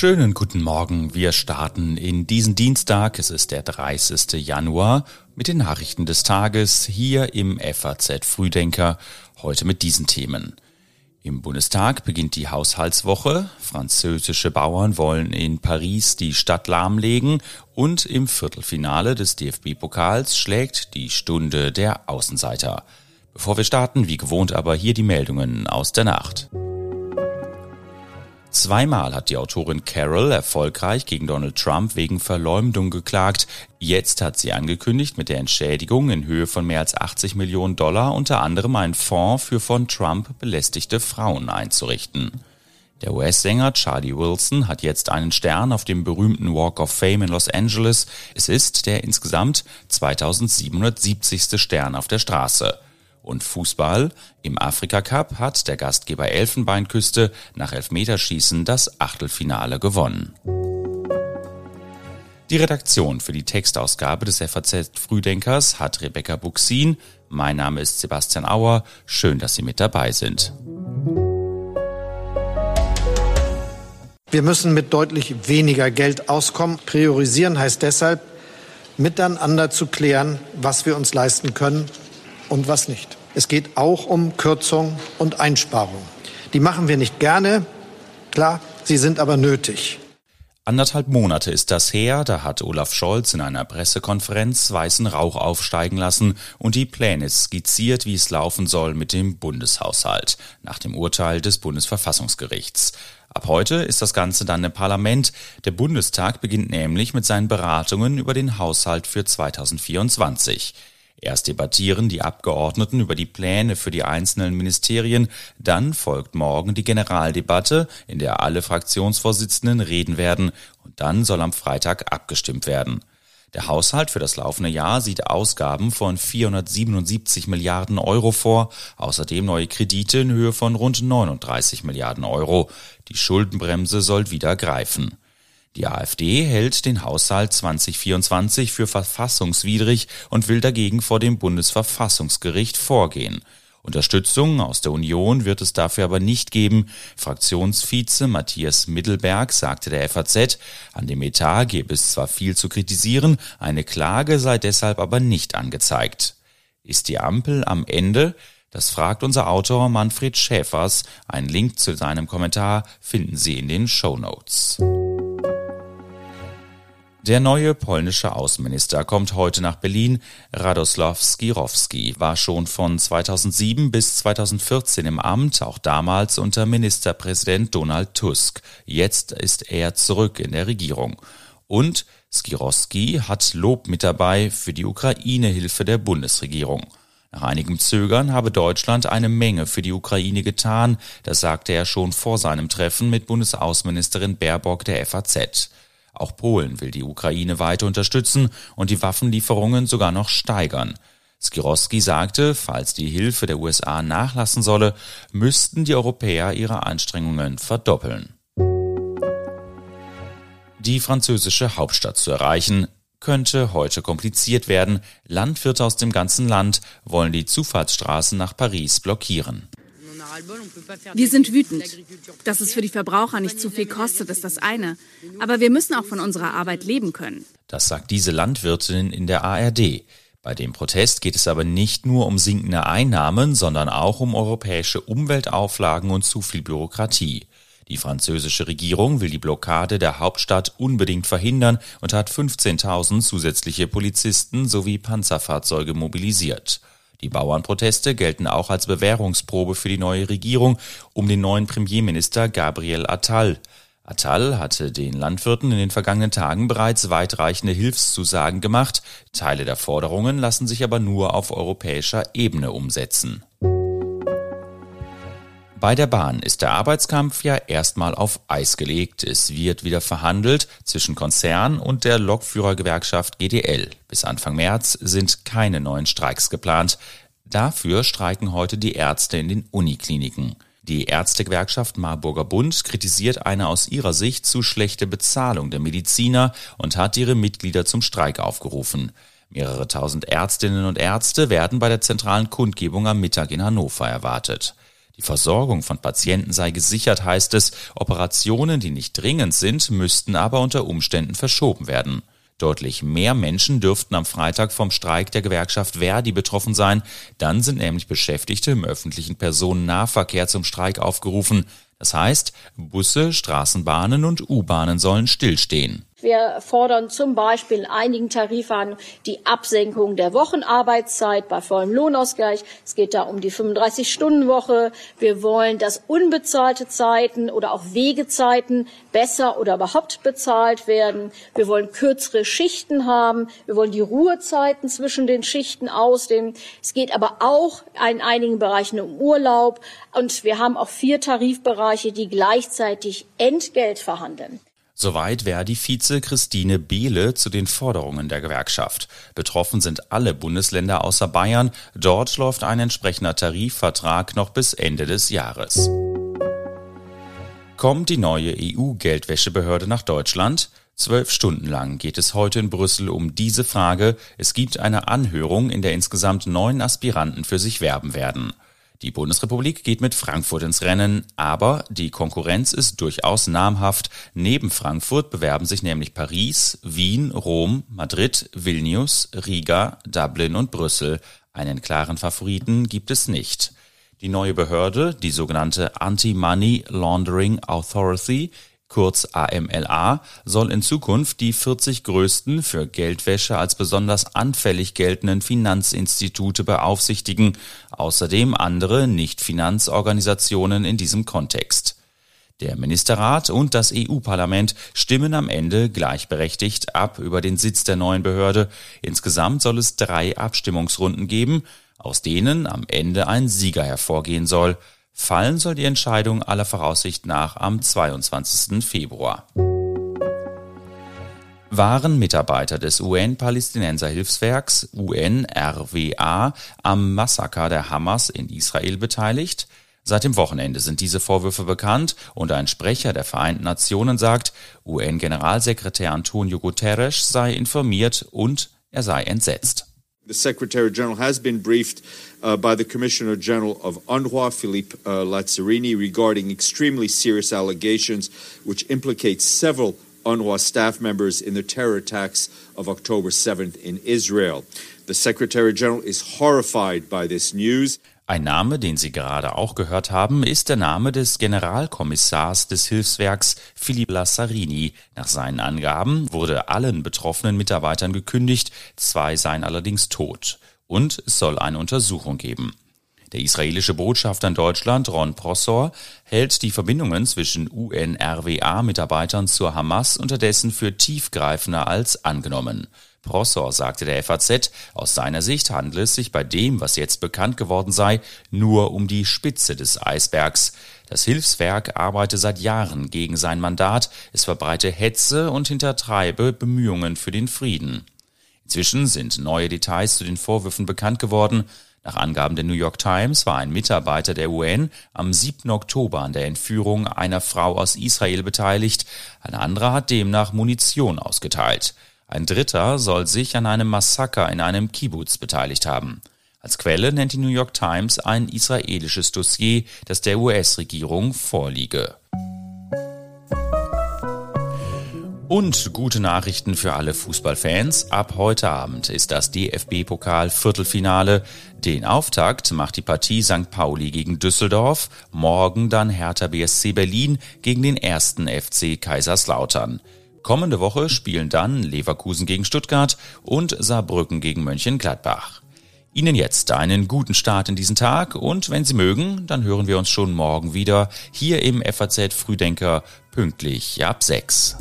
Schönen guten Morgen. Wir starten in diesen Dienstag. Es ist der 30. Januar mit den Nachrichten des Tages hier im FAZ Frühdenker. Heute mit diesen Themen. Im Bundestag beginnt die Haushaltswoche. Französische Bauern wollen in Paris die Stadt lahmlegen und im Viertelfinale des DFB-Pokals schlägt die Stunde der Außenseiter. Bevor wir starten, wie gewohnt aber hier die Meldungen aus der Nacht. Zweimal hat die Autorin Carol erfolgreich gegen Donald Trump wegen Verleumdung geklagt. Jetzt hat sie angekündigt, mit der Entschädigung in Höhe von mehr als 80 Millionen Dollar unter anderem einen Fonds für von Trump belästigte Frauen einzurichten. Der US-Sänger Charlie Wilson hat jetzt einen Stern auf dem berühmten Walk of Fame in Los Angeles. Es ist der insgesamt 2770. Stern auf der Straße. Und Fußball. Im Afrika Cup hat der Gastgeber Elfenbeinküste nach Elfmeterschießen das Achtelfinale gewonnen. Die Redaktion für die Textausgabe des FAZ Frühdenkers hat Rebecca Buxin. Mein Name ist Sebastian Auer. Schön, dass Sie mit dabei sind. Wir müssen mit deutlich weniger Geld auskommen. Priorisieren heißt deshalb, miteinander zu klären, was wir uns leisten können und was nicht. Es geht auch um Kürzung und Einsparung. Die machen wir nicht gerne, klar, sie sind aber nötig. Anderthalb Monate ist das her, da hat Olaf Scholz in einer Pressekonferenz weißen Rauch aufsteigen lassen und die Pläne skizziert, wie es laufen soll mit dem Bundeshaushalt, nach dem Urteil des Bundesverfassungsgerichts. Ab heute ist das Ganze dann im Parlament. Der Bundestag beginnt nämlich mit seinen Beratungen über den Haushalt für 2024. Erst debattieren die Abgeordneten über die Pläne für die einzelnen Ministerien, dann folgt morgen die Generaldebatte, in der alle Fraktionsvorsitzenden reden werden, und dann soll am Freitag abgestimmt werden. Der Haushalt für das laufende Jahr sieht Ausgaben von 477 Milliarden Euro vor, außerdem neue Kredite in Höhe von rund 39 Milliarden Euro. Die Schuldenbremse soll wieder greifen. Die AfD hält den Haushalt 2024 für verfassungswidrig und will dagegen vor dem Bundesverfassungsgericht vorgehen. Unterstützung aus der Union wird es dafür aber nicht geben. Fraktionsvize Matthias Mittelberg sagte der FAZ, an dem Etat gebe es zwar viel zu kritisieren, eine Klage sei deshalb aber nicht angezeigt. Ist die Ampel am Ende? Das fragt unser Autor Manfred Schäfers. Ein Link zu seinem Kommentar finden Sie in den Show Notes. Der neue polnische Außenminister kommt heute nach Berlin. Radosław Skirowski war schon von 2007 bis 2014 im Amt, auch damals unter Ministerpräsident Donald Tusk. Jetzt ist er zurück in der Regierung. Und Skirowski hat Lob mit dabei für die Ukraine-Hilfe der Bundesregierung. Nach einigem Zögern habe Deutschland eine Menge für die Ukraine getan, das sagte er schon vor seinem Treffen mit Bundesaußenministerin Baerbock der FAZ. Auch Polen will die Ukraine weiter unterstützen und die Waffenlieferungen sogar noch steigern. Skiroski sagte, falls die Hilfe der USA nachlassen solle, müssten die Europäer ihre Anstrengungen verdoppeln. Die französische Hauptstadt zu erreichen, könnte heute kompliziert werden. Landwirte aus dem ganzen Land wollen die Zufahrtsstraßen nach Paris blockieren. Wir sind wütend. Dass es für die Verbraucher nicht zu viel kostet, ist das eine. Aber wir müssen auch von unserer Arbeit leben können. Das sagt diese Landwirtin in der ARD. Bei dem Protest geht es aber nicht nur um sinkende Einnahmen, sondern auch um europäische Umweltauflagen und zu viel Bürokratie. Die französische Regierung will die Blockade der Hauptstadt unbedingt verhindern und hat 15.000 zusätzliche Polizisten sowie Panzerfahrzeuge mobilisiert. Die Bauernproteste gelten auch als Bewährungsprobe für die neue Regierung um den neuen Premierminister Gabriel Attal. Attal hatte den Landwirten in den vergangenen Tagen bereits weitreichende Hilfszusagen gemacht, Teile der Forderungen lassen sich aber nur auf europäischer Ebene umsetzen. Bei der Bahn ist der Arbeitskampf ja erstmal auf Eis gelegt. Es wird wieder verhandelt zwischen Konzern und der Lokführergewerkschaft GDL. Bis Anfang März sind keine neuen Streiks geplant. Dafür streiken heute die Ärzte in den Unikliniken. Die Ärztegewerkschaft Marburger Bund kritisiert eine aus ihrer Sicht zu schlechte Bezahlung der Mediziner und hat ihre Mitglieder zum Streik aufgerufen. Mehrere tausend Ärztinnen und Ärzte werden bei der zentralen Kundgebung am Mittag in Hannover erwartet. Die Versorgung von Patienten sei gesichert, heißt es. Operationen, die nicht dringend sind, müssten aber unter Umständen verschoben werden. Deutlich mehr Menschen dürften am Freitag vom Streik der Gewerkschaft Verdi betroffen sein. Dann sind nämlich Beschäftigte im öffentlichen Personennahverkehr zum Streik aufgerufen. Das heißt, Busse, Straßenbahnen und U-Bahnen sollen stillstehen. Wir fordern zum Beispiel in einigen Tarifverhandlungen die Absenkung der Wochenarbeitszeit bei vollem Lohnausgleich. Es geht da um die 35-Stunden-Woche. Wir wollen, dass unbezahlte Zeiten oder auch Wegezeiten besser oder überhaupt bezahlt werden. Wir wollen kürzere Schichten haben. Wir wollen die Ruhezeiten zwischen den Schichten ausdehnen. Es geht aber auch in einigen Bereichen um Urlaub. Und wir haben auch vier Tarifbereiche, die gleichzeitig Entgelt verhandeln. Soweit Verdi-Vize Christine Behle zu den Forderungen der Gewerkschaft. Betroffen sind alle Bundesländer außer Bayern. Dort läuft ein entsprechender Tarifvertrag noch bis Ende des Jahres. Kommt die neue EU-Geldwäschebehörde nach Deutschland? Zwölf Stunden lang geht es heute in Brüssel um diese Frage. Es gibt eine Anhörung, in der insgesamt neun Aspiranten für sich werben werden. Die Bundesrepublik geht mit Frankfurt ins Rennen, aber die Konkurrenz ist durchaus namhaft. Neben Frankfurt bewerben sich nämlich Paris, Wien, Rom, Madrid, Vilnius, Riga, Dublin und Brüssel. Einen klaren Favoriten gibt es nicht. Die neue Behörde, die sogenannte Anti-Money Laundering Authority, kurz AMLA, soll in Zukunft die 40 größten für Geldwäsche als besonders anfällig geltenden Finanzinstitute beaufsichtigen, außerdem andere Nicht-Finanzorganisationen in diesem Kontext. Der Ministerrat und das EU-Parlament stimmen am Ende gleichberechtigt ab über den Sitz der neuen Behörde. Insgesamt soll es drei Abstimmungsrunden geben, aus denen am Ende ein Sieger hervorgehen soll. Fallen soll die Entscheidung aller Voraussicht nach am 22. Februar. Waren Mitarbeiter des UN-Palästinenser-Hilfswerks UNRWA am Massaker der Hamas in Israel beteiligt? Seit dem Wochenende sind diese Vorwürfe bekannt und ein Sprecher der Vereinten Nationen sagt, UN-Generalsekretär Antonio Guterres sei informiert und er sei entsetzt. The Secretary General has been briefed uh, by the Commissioner General of UNRWA, Philippe uh, Lazzarini, regarding extremely serious allegations which implicate several UNRWA staff members in the terror attacks of October 7th in Israel. The Secretary General is horrified by this news. Ein Name, den Sie gerade auch gehört haben, ist der Name des Generalkommissars des Hilfswerks Philippe Lazzarini. Nach seinen Angaben wurde allen betroffenen Mitarbeitern gekündigt, zwei seien allerdings tot. Und es soll eine Untersuchung geben. Der israelische Botschafter in Deutschland, Ron Prosor, hält die Verbindungen zwischen UNRWA-Mitarbeitern zur Hamas unterdessen für tiefgreifender als angenommen. Prosor sagte der FAZ, aus seiner Sicht handle es sich bei dem, was jetzt bekannt geworden sei, nur um die Spitze des Eisbergs. Das Hilfswerk arbeite seit Jahren gegen sein Mandat, es verbreite Hetze und hintertreibe Bemühungen für den Frieden. Inzwischen sind neue Details zu den Vorwürfen bekannt geworden. Nach Angaben der New York Times war ein Mitarbeiter der UN am 7. Oktober an der Entführung einer Frau aus Israel beteiligt. Ein anderer hat demnach Munition ausgeteilt. Ein Dritter soll sich an einem Massaker in einem Kibbutz beteiligt haben. Als Quelle nennt die New York Times ein israelisches Dossier, das der US-Regierung vorliege. Und gute Nachrichten für alle Fußballfans. Ab heute Abend ist das DFB-Pokal Viertelfinale. Den Auftakt macht die Partie St. Pauli gegen Düsseldorf. Morgen dann Hertha BSC Berlin gegen den ersten FC Kaiserslautern. Kommende Woche spielen dann Leverkusen gegen Stuttgart und Saarbrücken gegen Mönchengladbach. Ihnen jetzt einen guten Start in diesen Tag und wenn Sie mögen, dann hören wir uns schon morgen wieder hier im FAZ Frühdenker pünktlich ab 6.